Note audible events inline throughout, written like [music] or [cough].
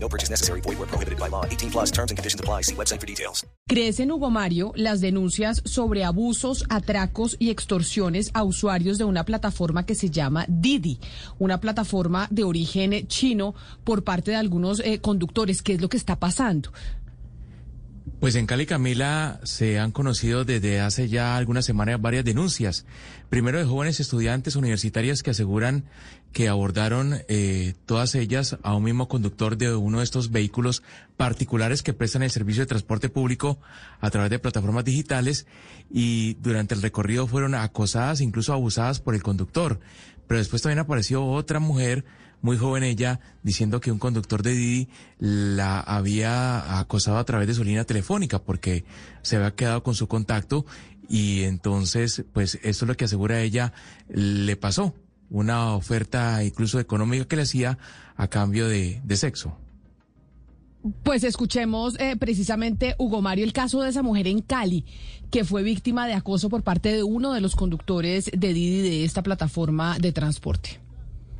No purchase necessary. Void where prohibited by law. 18 plus terms and conditions apply. See website for details. Crecen, Hugo Mario, las denuncias sobre abusos, atracos y extorsiones a usuarios de una plataforma que se llama Didi, una plataforma de origen chino por parte de algunos eh, conductores. ¿Qué es lo que está pasando? Pues en Cali, Camila, se han conocido desde hace ya algunas semanas varias denuncias. Primero de jóvenes estudiantes universitarias que aseguran que abordaron eh, todas ellas a un mismo conductor de uno de estos vehículos particulares que prestan el servicio de transporte público a través de plataformas digitales y durante el recorrido fueron acosadas, incluso abusadas por el conductor. Pero después también apareció otra mujer muy joven ella, diciendo que un conductor de Didi la había acosado a través de su línea telefónica porque se había quedado con su contacto y entonces, pues esto es lo que asegura ella le pasó, una oferta incluso económica que le hacía a cambio de, de sexo. Pues escuchemos eh, precisamente, Hugo Mario, el caso de esa mujer en Cali, que fue víctima de acoso por parte de uno de los conductores de Didi de esta plataforma de transporte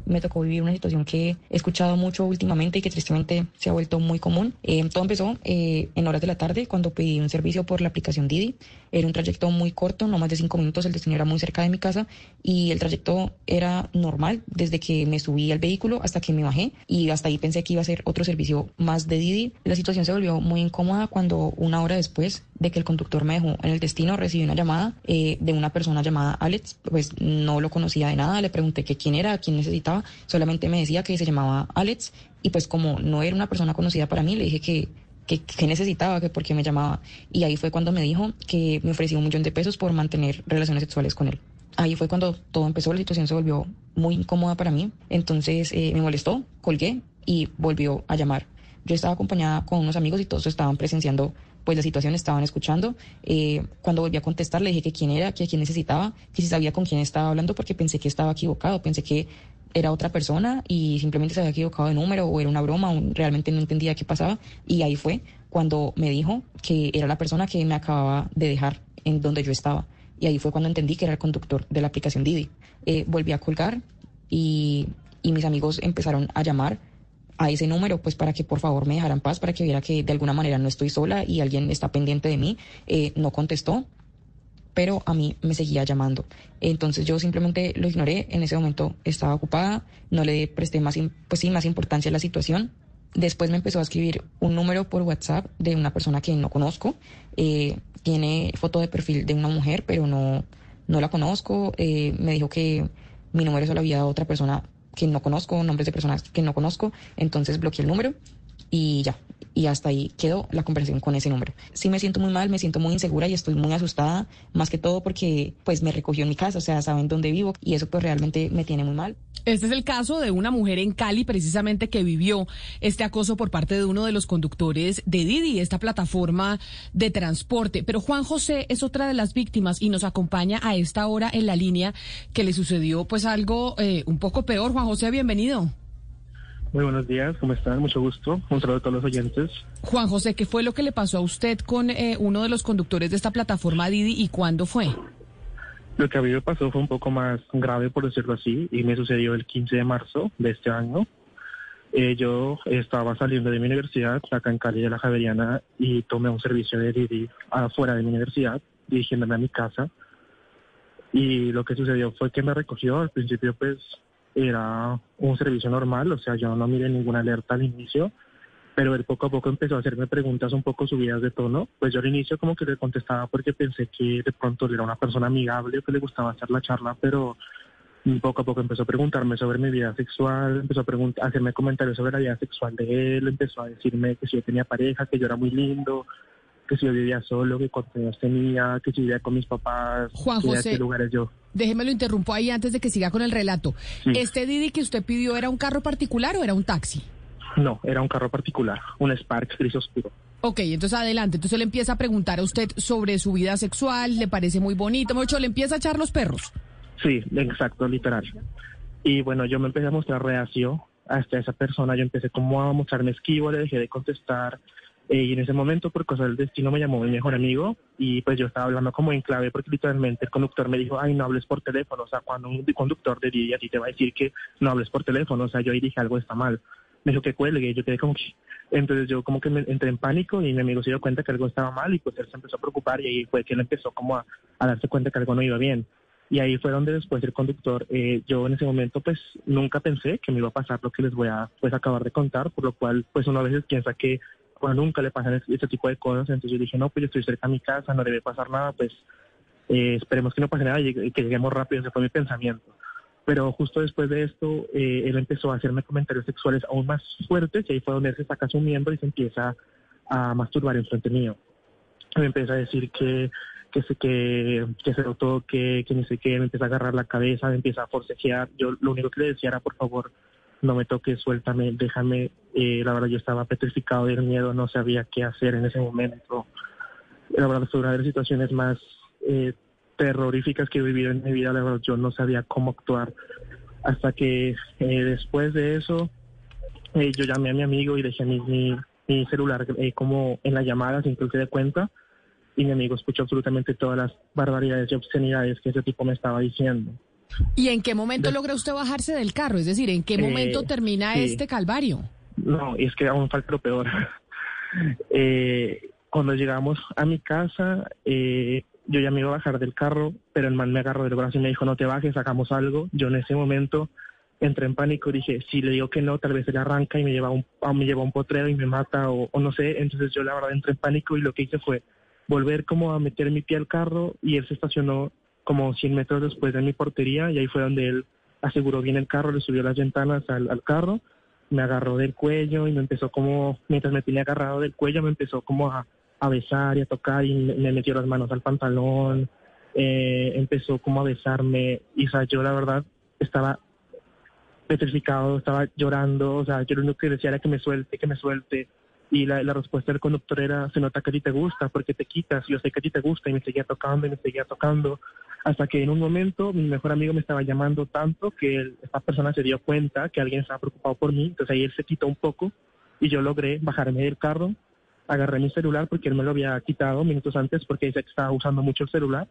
me tocó vivir una situación que he escuchado mucho últimamente y que tristemente se ha vuelto muy común. Eh, todo empezó eh, en horas de la tarde cuando pedí un servicio por la aplicación Didi. Era un trayecto muy corto, no más de cinco minutos, el destino era muy cerca de mi casa y el trayecto era normal desde que me subí al vehículo hasta que me bajé y hasta ahí pensé que iba a ser otro servicio más de Didi. La situación se volvió muy incómoda cuando una hora después de que el conductor me dejó en el destino recibí una llamada eh, de una persona llamada Alex, pues no lo conocía de nada, le pregunté que quién era, quién necesitaba, solamente me decía que se llamaba Alex y pues como no era una persona conocida para mí, le dije que que, necesitaba, que por qué me llamaba. Y ahí fue cuando me dijo que me ofrecía un millón de pesos por mantener relaciones sexuales con él. Ahí fue cuando todo empezó, la situación se volvió muy incómoda para mí. Entonces eh, me molestó, colgué y volvió a llamar. Yo estaba acompañada con unos amigos y todos estaban presenciando pues la situación, estaban escuchando. Eh, cuando volví a contestar le dije que quién era, que quién necesitaba, que si sabía con quién estaba hablando porque pensé que estaba equivocado, pensé que era otra persona y simplemente se había equivocado de número o era una broma, o realmente no entendía qué pasaba. Y ahí fue cuando me dijo que era la persona que me acababa de dejar en donde yo estaba. Y ahí fue cuando entendí que era el conductor de la aplicación Didi. Eh, volví a colgar y, y mis amigos empezaron a llamar a ese número, pues para que por favor me dejaran paz, para que viera que de alguna manera no estoy sola y alguien está pendiente de mí. Eh, no contestó, pero a mí me seguía llamando. Entonces yo simplemente lo ignoré, en ese momento estaba ocupada, no le presté más, pues sí, más importancia a la situación. Después me empezó a escribir un número por WhatsApp de una persona que no conozco. Eh, tiene foto de perfil de una mujer, pero no, no la conozco. Eh, me dijo que mi número se lo había dado otra persona que no conozco, nombres de personas que no conozco. Entonces bloqueé el número y ya, y hasta ahí quedó la conversación con ese número. Sí me siento muy mal, me siento muy insegura y estoy muy asustada, más que todo porque pues me recogió en mi casa, o sea, saben dónde vivo y eso pues realmente me tiene muy mal. Este es el caso de una mujer en Cali precisamente que vivió este acoso por parte de uno de los conductores de Didi, esta plataforma de transporte. Pero Juan José es otra de las víctimas y nos acompaña a esta hora en la línea que le sucedió pues algo eh, un poco peor. Juan José, bienvenido. Muy buenos días, ¿cómo están? Mucho gusto. Un saludo a todos los oyentes. Juan José, ¿qué fue lo que le pasó a usted con eh, uno de los conductores de esta plataforma Didi y cuándo fue? Lo que a mí me pasó fue un poco más grave, por decirlo así, y me sucedió el 15 de marzo de este año. Eh, yo estaba saliendo de mi universidad, acá en Cali de la Javeriana, y tomé un servicio de Didi afuera de mi universidad, dirigiéndome a mi casa. Y lo que sucedió fue que me recogió. Al principio, pues, era un servicio normal, o sea, yo no miré ninguna alerta al inicio, pero él poco a poco empezó a hacerme preguntas un poco subidas de tono. Pues yo al inicio como que le contestaba porque pensé que de pronto era una persona amigable, que le gustaba hacer la charla, pero poco a poco empezó a preguntarme sobre mi vida sexual, empezó a hacerme comentarios sobre la vida sexual de él, empezó a decirme que si yo tenía pareja, que yo era muy lindo, que si yo vivía solo, que cuántos años tenía, que si vivía con mis papás, Juan José, qué lugares yo. Déjeme lo interrumpo ahí antes de que siga con el relato. ¿Este Didi que usted pidió era un carro particular o era un taxi? No, era un carro particular, un Spark gris oscuro. Ok, entonces adelante. Entonces le empieza a preguntar a usted sobre su vida sexual, le parece muy bonito, mucho, le empieza a echar los perros. Sí, exacto, literal. Y bueno, yo me empecé a mostrar reacio hasta esa persona, yo empecé como a mostrarme esquivo, le dejé de contestar. Eh, y en ese momento, por cosas del destino, me llamó mi mejor amigo y pues yo estaba hablando como en clave porque literalmente el conductor me dijo, ay, no hables por teléfono. O sea, cuando un conductor de Didi a ti te va a decir que no hables por teléfono, o sea, yo ahí dije algo está mal. Me dijo que cuelgue, yo quedé como que... Entonces yo como que me entré en pánico y mi amigo se dio cuenta que algo estaba mal y pues él se empezó a preocupar y ahí fue que él empezó como a, darse cuenta que algo no iba bien. Y ahí fue donde después el conductor, eh, yo en ese momento pues nunca pensé que me iba a pasar lo que les voy a pues acabar de contar, por lo cual pues uno a veces piensa que bueno, nunca le pasan este, este tipo de cosas, entonces yo dije, no, pues yo estoy cerca de mi casa, no debe pasar nada, pues eh, esperemos que no pase nada y, que lleguemos rápido, ese fue mi pensamiento. Pero justo después de esto, eh, él empezó a hacerme comentarios sexuales aún más fuertes y ahí fue donde él se saca su miembro y se empieza a masturbar en frente mío. Me empieza a decir que que se que, que se lo toque, que ni sé qué, me empieza a agarrar la cabeza, me empieza a forcejear. Yo lo único que le decía era, por favor, no me toques, suéltame, déjame. Eh, la verdad, yo estaba petrificado del miedo, no sabía qué hacer en ese momento. La verdad, fue una de las situaciones más eh, terroríficas que he vivido en mi vida. La verdad, yo no sabía cómo actuar. Hasta que eh, después de eso, eh, yo llamé a mi amigo y dejé mi, celular eh, como en la llamada sin que él se dé cuenta y mi amigo escuchó absolutamente todas las barbaridades y obscenidades que ese tipo me estaba diciendo. ¿Y en qué momento De- logra usted bajarse del carro? Es decir, ¿en qué Eh, momento termina sí. este calvario? No, y es que aún falta lo peor. [laughs] Eh, cuando llegamos a mi casa, eh, yo ya me iba a bajar del carro, pero el man me agarró del brazo y me dijo, no te bajes, hagamos algo. Yo en ese momento entré en pánico, dije, si le digo que no, tal vez él arranca y me lleva a un, me lleva a un potrero y me mata o, o no sé. Entonces yo la verdad entré en pánico y lo que hice fue volver como a meter mi pie al carro y él se estacionó como 100 metros después de mi portería y ahí fue donde él aseguró bien el carro, le subió las ventanas al, carro, me agarró del cuello y me empezó como, mientras me tenía agarrado del cuello, me empezó como a, a besar y a tocar y me, me metió las manos al pantalón, eh, empezó como a besarme y o sea, yo la verdad estaba petrificado, estaba llorando, o sea, yo lo único que decía era que me suelte, que me suelte. Y la, la respuesta del conductor era, se nota que a ti te gusta, porque te quitas, yo sé que a ti te gusta, y me seguía tocando, y me seguía tocando, hasta que en un momento mi mejor amigo me estaba llamando tanto que él- esta persona se dio cuenta que alguien estaba preocupado por mí, entonces ahí él se quitó un poco, y yo logré bajarme del carro, agarré mi celular, porque él me lo había quitado minutos antes, porque dice que estaba usando mucho el celular,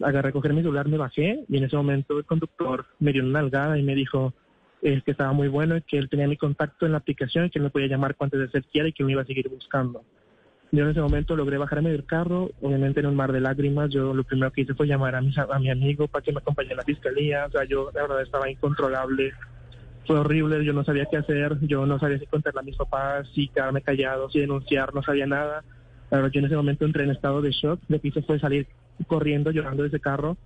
agarré a coger mi celular, me bajé, y en ese momento el conductor me dio una nalgada y me dijo, eh, que estaba muy bueno y que él tenía mi contacto en la aplicación y que él me podía llamar cuantas veces él quiera y que me iba a seguir buscando. Yo en ese momento logré bajarme del carro, obviamente en un mar de lágrimas. Yo lo primero que hice fue llamar a mi, a mi amigo para que me acompañe a la fiscalía. O sea, yo la verdad estaba incontrolable. Fue horrible, yo no sabía qué hacer, yo no sabía si contarle a mis papás, si quedarme callado, si denunciar, no sabía nada. La verdad, yo en ese momento entré en estado de shock. Lo que hice fue salir corriendo, llorando de ese carro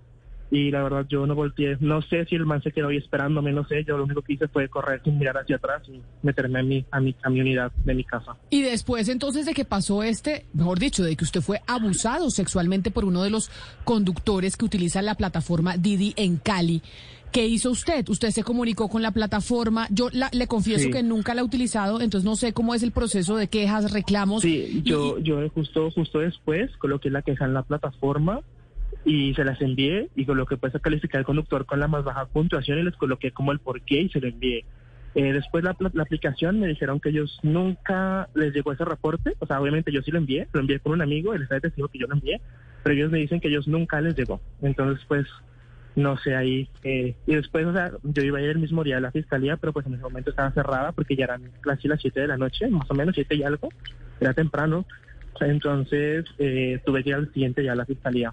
y la verdad yo no volteé, no sé si el man se quedó ahí esperándome, no sé, yo lo único que hice fue correr sin mirar hacia atrás y meterme a mi, a mi, a mi unidad de mi casa. Y después entonces de que pasó este, mejor dicho, de que usted fue abusado sexualmente por uno de los conductores que utiliza la plataforma Didi en Cali, ¿qué hizo usted? Usted se comunicó con la plataforma, yo la- le confieso Sí. que nunca la he utilizado, entonces no sé cómo es el proceso de quejas, reclamos. Sí, y- yo, yo justo, justo después coloqué la queja en la plataforma y se las envié y coloqué pues a calificar al conductor con la más baja puntuación y les coloqué como el porqué y se lo envié. Eh, después la, pla- la aplicación me dijeron que ellos nunca les llegó ese reporte, o sea, obviamente yo sí lo envié, lo envié con un amigo, él está testigo que yo lo envié, pero ellos me dicen que ellos nunca les llegó. Entonces, pues, no sé ahí. eh, y después, o sea, yo iba a ir el mismo día a la fiscalía, pero pues en ese momento estaba cerrada porque ya eran casi las 7 de la noche, más o menos 7 y algo, era temprano. Entonces, eh, tuve que ir al siguiente día a la fiscalía.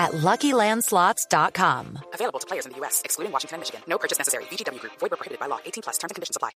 at LuckyLandSlots.com. Available to players in the U.S., excluding Washington and Michigan. No purchase necessary. VGW Group. Void where prohibited by law. 18 plus. Terms and conditions apply.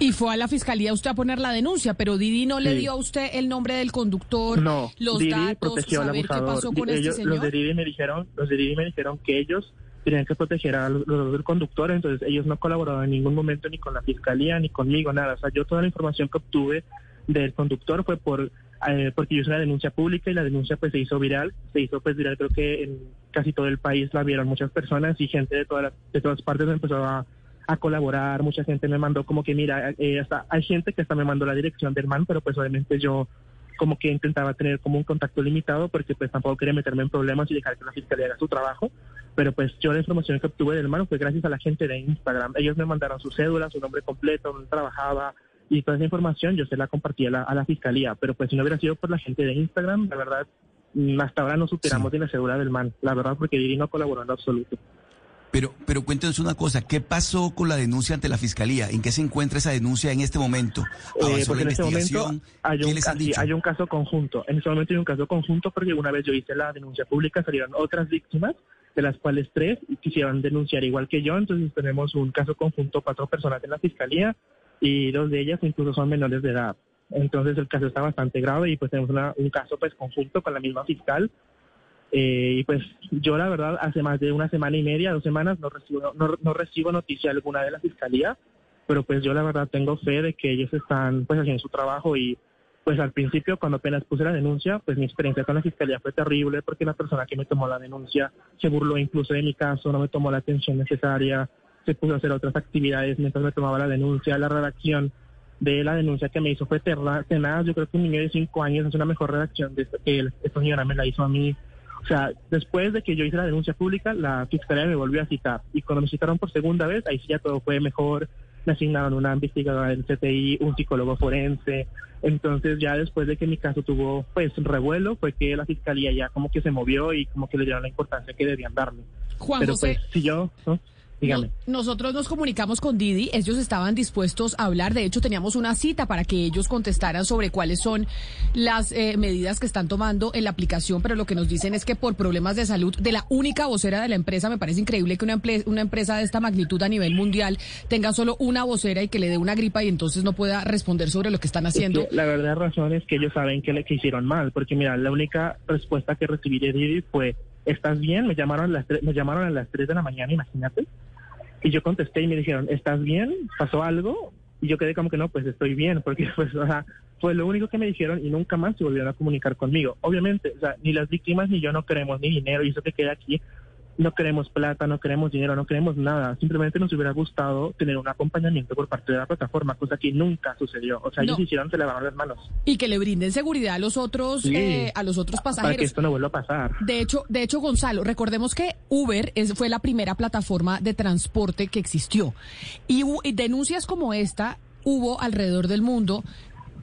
Y fue a la fiscalía usted a poner la denuncia, pero Didi no le dio a usted el nombre del conductor, No, los Didi datos, protegió al saber qué pasó con Ellos- este señor. Los de Didi me dijeron, los de Didi me dijeron que ellos tenían que proteger a los, los del conductor, entonces ellos no colaboraron en ningún momento ni con la fiscalía ni conmigo, nada. O sea, yo toda la información que obtuve del conductor fue por eh, porque yo hice una denuncia pública y la denuncia pues se hizo viral, se hizo pues viral creo que en casi todo el país la vieron muchas personas y gente de todas de todas partes empezó a, a colaborar, mucha gente me mandó como que mira, eh, hasta, hay gente que hasta me mandó la dirección del man, pero pues obviamente yo como que intentaba tener como un contacto limitado porque pues tampoco quería meterme en problemas y dejar que la fiscalía haga su trabajo, pero pues yo la información que obtuve del man fue gracias a la gente de Instagram, ellos me mandaron su cédula, su nombre completo, donde trabajaba y toda esa información yo se la compartí a la, a la fiscalía, pero pues si no hubiera sido por la gente de Instagram, la verdad, mm, hasta ahora no supiéramos de la cédula del man, la verdad porque Didi no colaboró en lo absoluto. Pero, pero cuéntenos una cosa, ¿qué pasó con la denuncia ante la fiscalía? ¿En qué se encuentra esa denuncia en este momento? Eh, ¿Avanzó porque la en este momento hay ¿Qué un, así, hay un caso conjunto. En este momento hay un caso conjunto porque una vez yo hice la denuncia pública, salieron otras víctimas, de las cuales tres quisieron denunciar igual que yo. Entonces tenemos un caso conjunto, cuatro personas en la fiscalía y dos de ellas incluso son menores de edad. Entonces el caso está bastante grave y pues tenemos una- un caso pues conjunto con la misma fiscal. Eh, y pues yo la verdad hace más de una semana y media, dos semanas, no recibo, no, no recibo noticia alguna de la fiscalía, pero pues yo la verdad tengo fe de que ellos están pues haciendo su trabajo y pues al principio cuando apenas puse la denuncia, pues mi experiencia con la fiscalía fue terrible porque la persona que me tomó la denuncia se burló incluso de mi caso, no me tomó la atención necesaria, se puso a hacer otras actividades mientras me tomaba la denuncia, la redacción de la denuncia que me hizo fue terra- tenaz, yo creo que un niño de cinco años es una mejor redacción de esta que él, esta señora me la hizo a mí. O sea, después de que yo hice la denuncia pública, la fiscalía me volvió a citar. Y cuando me citaron por segunda vez, ahí sí ya todo fue mejor. Me asignaron una investigadora del CTI, un psicólogo forense. Entonces ya después de que mi caso tuvo pues revuelo, fue que la fiscalía ya como que se movió y como que le dieron la importancia que debían darme. Juan Pero José, pues si yo, ¿no? Dígame. Nosotros nos comunicamos con Didi, ellos estaban dispuestos a hablar, de hecho teníamos una cita para que ellos contestaran sobre cuáles son las eh, medidas que están tomando en la aplicación, pero lo que nos dicen es que por problemas de salud de la única vocera de la empresa, me parece increíble que una, una empresa de esta magnitud a nivel mundial tenga solo una vocera y que le dé una gripa y entonces no pueda responder sobre lo que están Es haciendo. que la verdadera razón es que ellos saben que le que hicieron mal, porque mira, la única respuesta que recibí de Didi fue, ¿estás bien? Me llamaron a las tre- me llamaron a las 3 de la mañana, imagínate. Y yo contesté y me dijeron, ¿estás bien? ¿Pasó algo? Y yo quedé como que no, pues estoy bien, porque [laughs] pues, o sea, fue lo único que me dijeron y nunca más se volvieron a comunicar conmigo. Obviamente, o sea, ni las víctimas ni yo no queremos ni dinero y eso que queda aquí, no queremos plata, no queremos dinero, no queremos nada. Simplemente nos hubiera gustado tener un acompañamiento por parte de la plataforma, cosa que nunca sucedió. O sea, ellos hicieron, se lavaron las manos Y que le brinden seguridad a los otros, Sí. eh, a los otros para que pasajeros. esto no vuelva a pasar. De hecho, de hecho, Gonzalo, recordemos que Uber es, fue la primera plataforma de transporte que existió. Y, y denuncias como esta hubo alrededor del mundo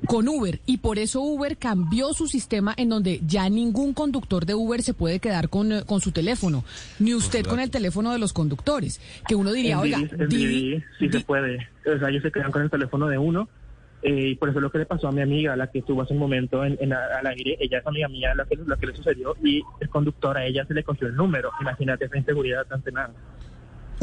con Uber y por eso Uber cambió su sistema en donde ya ningún conductor de Uber se puede quedar con, eh, con su teléfono, ni usted con el teléfono de los conductores. Que uno diría, En oiga, Didi- Didi- Didi sí se puede. O sea, ellos se quedan con el teléfono de uno. eh, y por eso lo que le pasó a mi amiga, la que estuvo hace un momento en, en al aire, ella es amiga mía, lo que, lo que le sucedió, y el conductor a ella se le cogió el número. Imagínate esa inseguridad tan tenaz.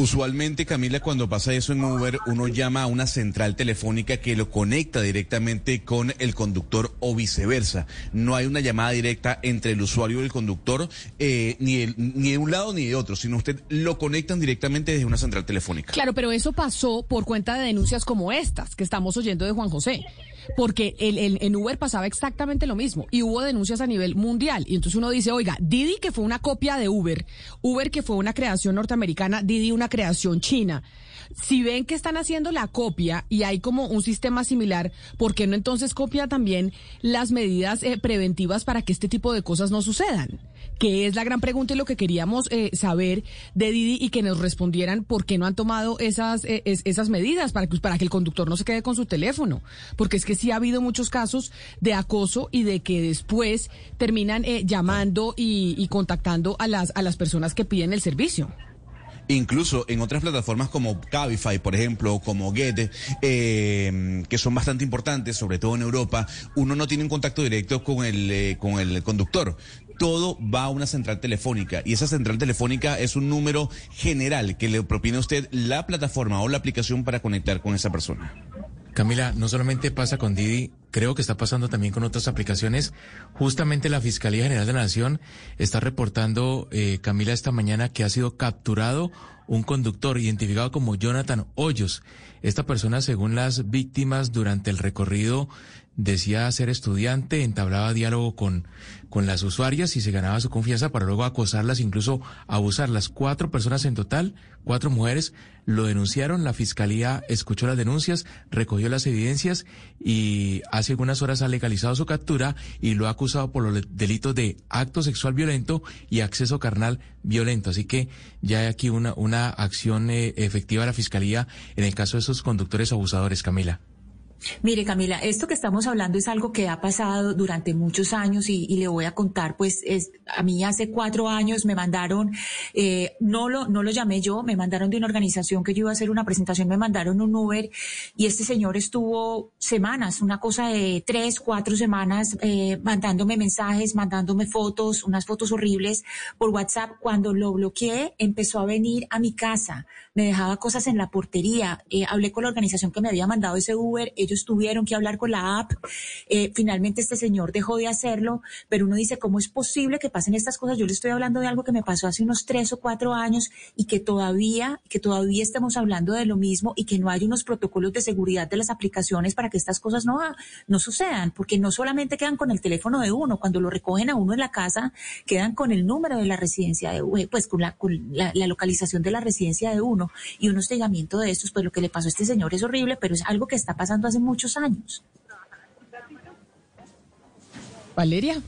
Usualmente, Camila, cuando pasa eso en Uber, uno llama a una central telefónica que lo conecta directamente con el conductor o viceversa. No hay una llamada directa entre el usuario y el conductor, eh, ni, el- ni de un lado ni de otro, sino usted lo conectan directamente desde una central telefónica. Claro, pero eso pasó por cuenta de denuncias como estas que estamos oyendo de Juan José. Porque el, el- en Uber pasaba exactamente lo mismo y hubo denuncias a nivel mundial. Y entonces uno dice, oiga, Didi que fue una copia de Uber, Uber que fue una creación norteamericana, Didi una creación china. Si ven que están haciendo la copia y hay como un sistema similar, ¿por qué no entonces copia también las medidas eh, preventivas para que este tipo de cosas no sucedan? Que es la gran pregunta y lo que queríamos eh, saber de Didi y que nos respondieran por qué no han tomado esas, eh, es- esas medidas para que, para que el conductor no se quede con su teléfono. Porque es que sí ha habido muchos casos de acoso y de que después terminan eh, llamando y, y contactando a las, a las personas que piden el servicio. Incluso en otras plataformas como Cabify, por ejemplo, como Get, eh, que son bastante importantes, sobre todo en Europa, uno no tiene un contacto directo con el, eh, con el conductor. Todo va a una central telefónica y esa central telefónica es un número general que le propone a usted la plataforma o la aplicación para conectar con esa persona. Camila, no solamente pasa con Didi, creo que está pasando también con otras aplicaciones. Justamente la Fiscalía General de la Nación está reportando, eh, Camila, esta mañana que ha sido capturado un conductor identificado como Jonathan Hoyos. Esta persona, según las víctimas, durante el recorrido decía ser estudiante, entablaba diálogo con, con las usuarias y se ganaba su confianza para luego acosarlas, incluso abusarlas. Cuatro personas en total, cuatro mujeres, lo denunciaron, la fiscalía escuchó las denuncias, recogió las evidencias y hace algunas horas ha legalizado su captura y lo ha acusado por los delitos de acto sexual violento y acceso carnal violento. Así que ya hay aquí una, una acción eh, efectiva de la fiscalía en el caso de esos conductores abusadores, Camila. Mire, Camila, esto que estamos hablando es algo que ha pasado durante muchos años y, le voy a contar, pues es, a mí hace cuatro años me mandaron, eh, no, lo, no lo llamé yo, me mandaron de una organización que yo iba a hacer una presentación, me mandaron un Uber y este señor estuvo semanas, una cosa de tres, cuatro semanas, eh, mandándome mensajes, mandándome fotos, unas fotos horribles por WhatsApp. Cuando lo bloqueé, empezó a venir a mi casa, me dejaba cosas en la portería, eh, hablé con la organización que me había mandado ese Uber, ellos tuvieron que hablar con la app. Eh, finalmente este señor dejó de hacerlo, pero uno dice, ¿cómo es posible que pasen estas cosas? Yo le estoy hablando de algo que me pasó hace unos tres o cuatro años y que todavía, que todavía estamos hablando de lo mismo y que no hay unos protocolos de seguridad de las aplicaciones para que estas cosas no, no sucedan, porque no solamente quedan con el teléfono de uno, cuando lo recogen a uno en la casa, quedan con el número de la residencia de pues con la, con la, la localización de la residencia de uno y un hostigamiento de estos, pues lo que le pasó a este señor es horrible, pero es algo que está pasando hace muchos años. Valeria.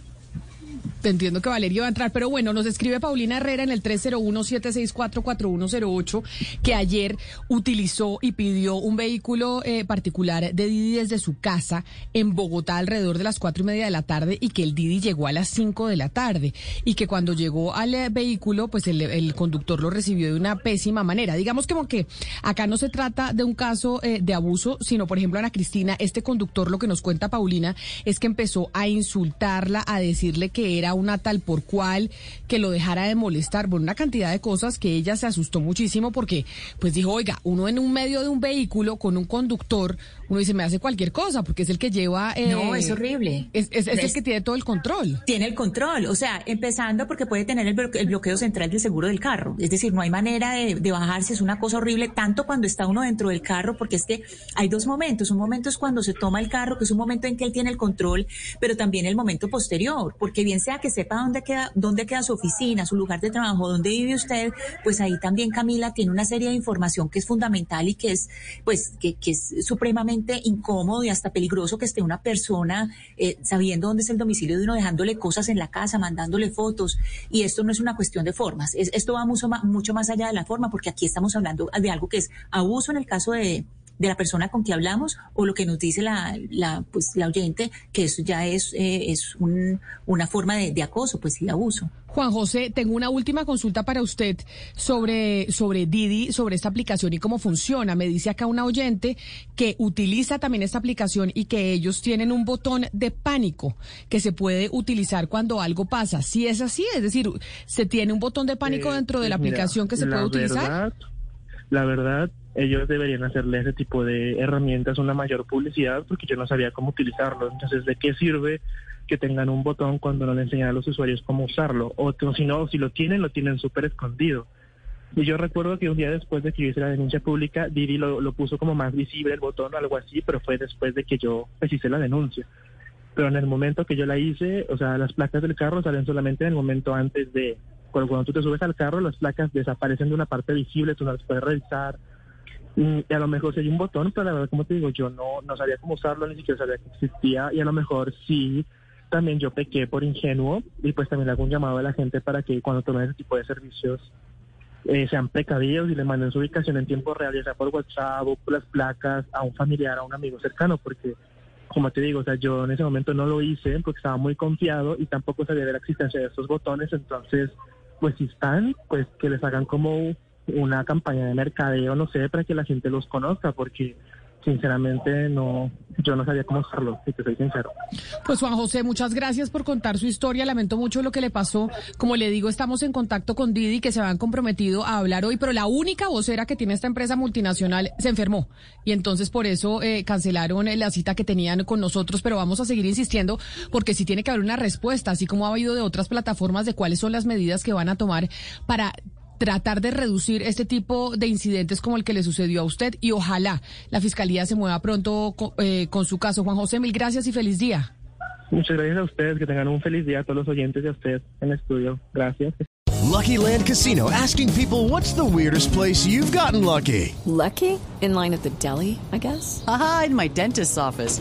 Entiendo que Valeria va a entrar, pero bueno, nos escribe Paulina Herrera en el 301-764-4108 que ayer utilizó y pidió un vehículo eh, particular de Didi desde su casa en Bogotá alrededor de las cuatro y media de la tarde y que el Didi llegó a las cinco de la tarde y que cuando llegó al eh, vehículo, pues el, conductor lo recibió de una pésima manera. Digamos como que acá no se trata de un caso eh, de abuso, sino por ejemplo, Ana Cristina, este conductor lo que nos cuenta Paulina es que empezó a insultarla, a decirle que era una tal por cual, que lo dejara de molestar, por una cantidad de cosas que ella se asustó muchísimo porque pues dijo, oiga, uno en un medio de un vehículo con un conductor, uno dice, me hace cualquier cosa porque es el que lleva... Eh, no, es horrible. Es, el que tiene todo el control. Tiene el control, o sea, empezando porque puede tener el, bloqueo central del seguro del carro, es decir, no hay manera de, de bajarse, es una cosa horrible, tanto cuando está uno dentro del carro, porque es que hay dos momentos, un momento es cuando se toma el carro, que es un momento en que él tiene el control, pero también el momento posterior, porque bien sea que sepa dónde queda, dónde queda su oficina, su lugar de trabajo, dónde vive usted, pues ahí también Camila tiene una serie de información que es fundamental y que es, pues, que, que es supremamente incómodo y hasta peligroso que esté una persona eh, sabiendo dónde es el domicilio de uno, dejándole cosas en la casa, mandándole fotos. Y esto no es una cuestión de formas, esto va mucho más, mucho más allá de la forma, porque aquí estamos hablando de algo que es abuso en el caso de de la persona con que hablamos o lo que nos dice la, la, pues, la oyente, que eso ya es, eh, es un, una forma de, acoso, pues, y de abuso. Juan José, tengo una última consulta para usted sobre, sobre Didi, sobre esta aplicación y cómo funciona. Me dice acá una oyente que utiliza también esta aplicación y que ellos tienen un botón de pánico que se puede utilizar cuando algo pasa. Si es así, es decir, se tiene un botón de pánico Eh, dentro de la pues mira, aplicación que se la puede utilizar. verdad- la verdad, ellos deberían hacerle ese tipo de herramientas una mayor publicidad porque yo no sabía cómo utilizarlo. Entonces, ¿de qué sirve que tengan un botón cuando no le enseñan a los usuarios cómo usarlo? O si no, si lo tienen, lo tienen súper escondido. Y yo recuerdo que un día después de que yo hice la denuncia pública, Didi lo, lo puso como más visible el botón o algo así, pero fue después de que yo pues, hice la denuncia. Pero en el momento que yo la hice, o sea, las placas del carro salen solamente en el momento antes de... Cuando, cuando tú te subes al carro, las placas desaparecen de una parte visible, tú no las puedes revisar. Y a lo mejor sí hay un botón, pero la verdad, como te digo, yo no, no sabía cómo usarlo, ni siquiera sabía que existía. Y a lo mejor sí, también yo pequé por ingenuo. Y pues también le hago un llamado a la gente para que cuando tomen ese tipo de servicios eh, sean precavidos y le manden su ubicación en tiempo real, ya sea por WhatsApp o por las placas, a un familiar, a un amigo cercano, porque como te digo, o sea, yo en ese momento no lo hice porque estaba muy confiado y tampoco sabía de la existencia de estos botones, entonces, pues si están, pues que les hagan como una campaña de mercadeo, no sé, para que la gente los conozca, porque sinceramente no, yo no sabía cómo hacerlo, si te soy sincero. Pues Juan José, muchas gracias por contar su historia. Lamento mucho lo que le pasó. Como le digo, estamos en contacto con Didi, que se habían comprometido a hablar hoy, pero la única vocera que tiene esta empresa multinacional se enfermó. Y entonces por eso eh, cancelaron la cita que tenían con nosotros, pero vamos a seguir insistiendo porque sí tiene que haber una respuesta, así como ha habido de otras plataformas de cuáles son las medidas que van a tomar para tratar de reducir este tipo de incidentes como el que le sucedió a usted y ojalá la Fiscalía se mueva pronto con, eh, con su caso. Juan José, mil gracias y feliz día. Muchas gracias a ustedes, que tengan un feliz día a todos los oyentes y a ustedes en el estudio. Gracias. Lucky Land Casino asking people what's the weirdest place you've gotten lucky? Lucky? In line at the deli, I guess? Aha, in my dentist's office.